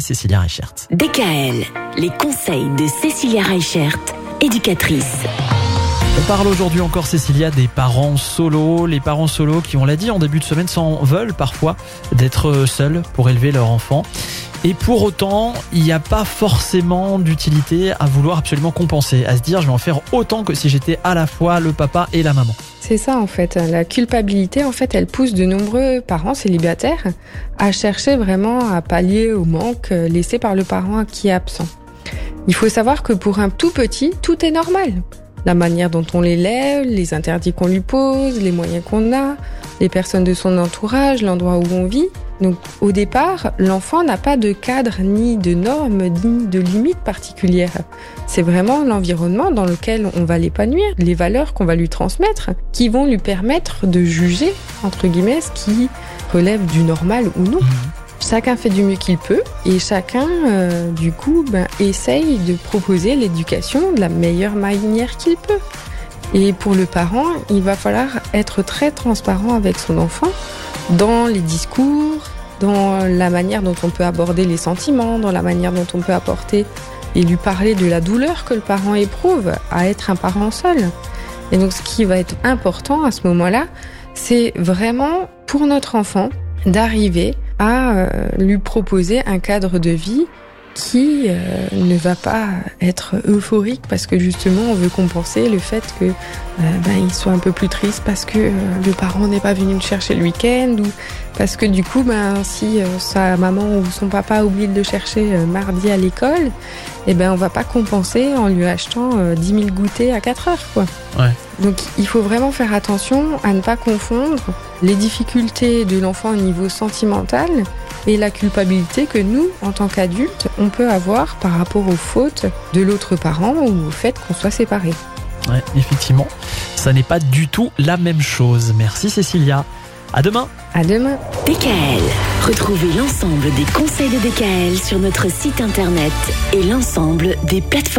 Cécilia Reichert. DKL, les conseils de Cécilia Reichert, éducatrice. On parle aujourd'hui encore, Cécilia, des parents solos. Les parents solos qui, on l'a dit en début de semaine, s'en veulent parfois d'être seuls pour élever leur enfant. Et pour autant, il n'y a pas forcément d'utilité à vouloir absolument compenser, à se dire je vais en faire autant que si j'étais à la fois le papa et la maman. C'est ça en fait. La culpabilité, en fait, elle pousse de nombreux parents célibataires à chercher vraiment à pallier au manque laissé par le parent qui est absent. Il faut savoir que pour un tout petit, tout est normal. La manière dont on l'élève, les interdits qu'on lui pose, les moyens qu'on a, les personnes de son entourage, l'endroit où on vit. Donc au départ, l'enfant n'a pas de cadre ni de normes ni de limites particulières. C'est vraiment l'environnement dans lequel on va l'épanouir, les valeurs qu'on va lui transmettre, qui vont lui permettre de juger, entre guillemets, ce qui relève du normal ou non. Chacun fait du mieux qu'il peut et chacun, euh, du coup, ben, essaye de proposer l'éducation de la meilleure manière qu'il peut. Et pour le parent, il va falloir être très transparent avec son enfant dans les discours, dans la manière dont on peut aborder les sentiments, dans la manière dont on peut apporter et lui parler de la douleur que le parent éprouve à être un parent seul. Et donc ce qui va être important à ce moment-là, c'est vraiment pour notre enfant d'arriver à euh, lui proposer un cadre de vie qui euh, ne va pas être euphorique parce que justement on veut compenser le fait que euh, ben, il soit un peu plus triste parce que euh, le parent n'est pas venu le chercher le week-end ou parce que du coup ben si sa maman ou son papa a oublié de le chercher mardi à l'école eh ben on va pas compenser en lui achetant 10 000 goûters à 4 heures quoi. Ouais. Donc il faut vraiment faire attention à ne pas confondre les difficultés de l'enfant au niveau sentimental et la culpabilité que nous, en tant qu'adultes, on peut avoir par rapport aux fautes de l'autre parent ou au fait qu'on soit séparés. Ouais, effectivement, ça n'est pas du tout la même chose. Merci Cécilia. À demain. À demain. DKL. Retrouvez l'ensemble des conseils de DKL sur notre site internet et l'ensemble des plateformes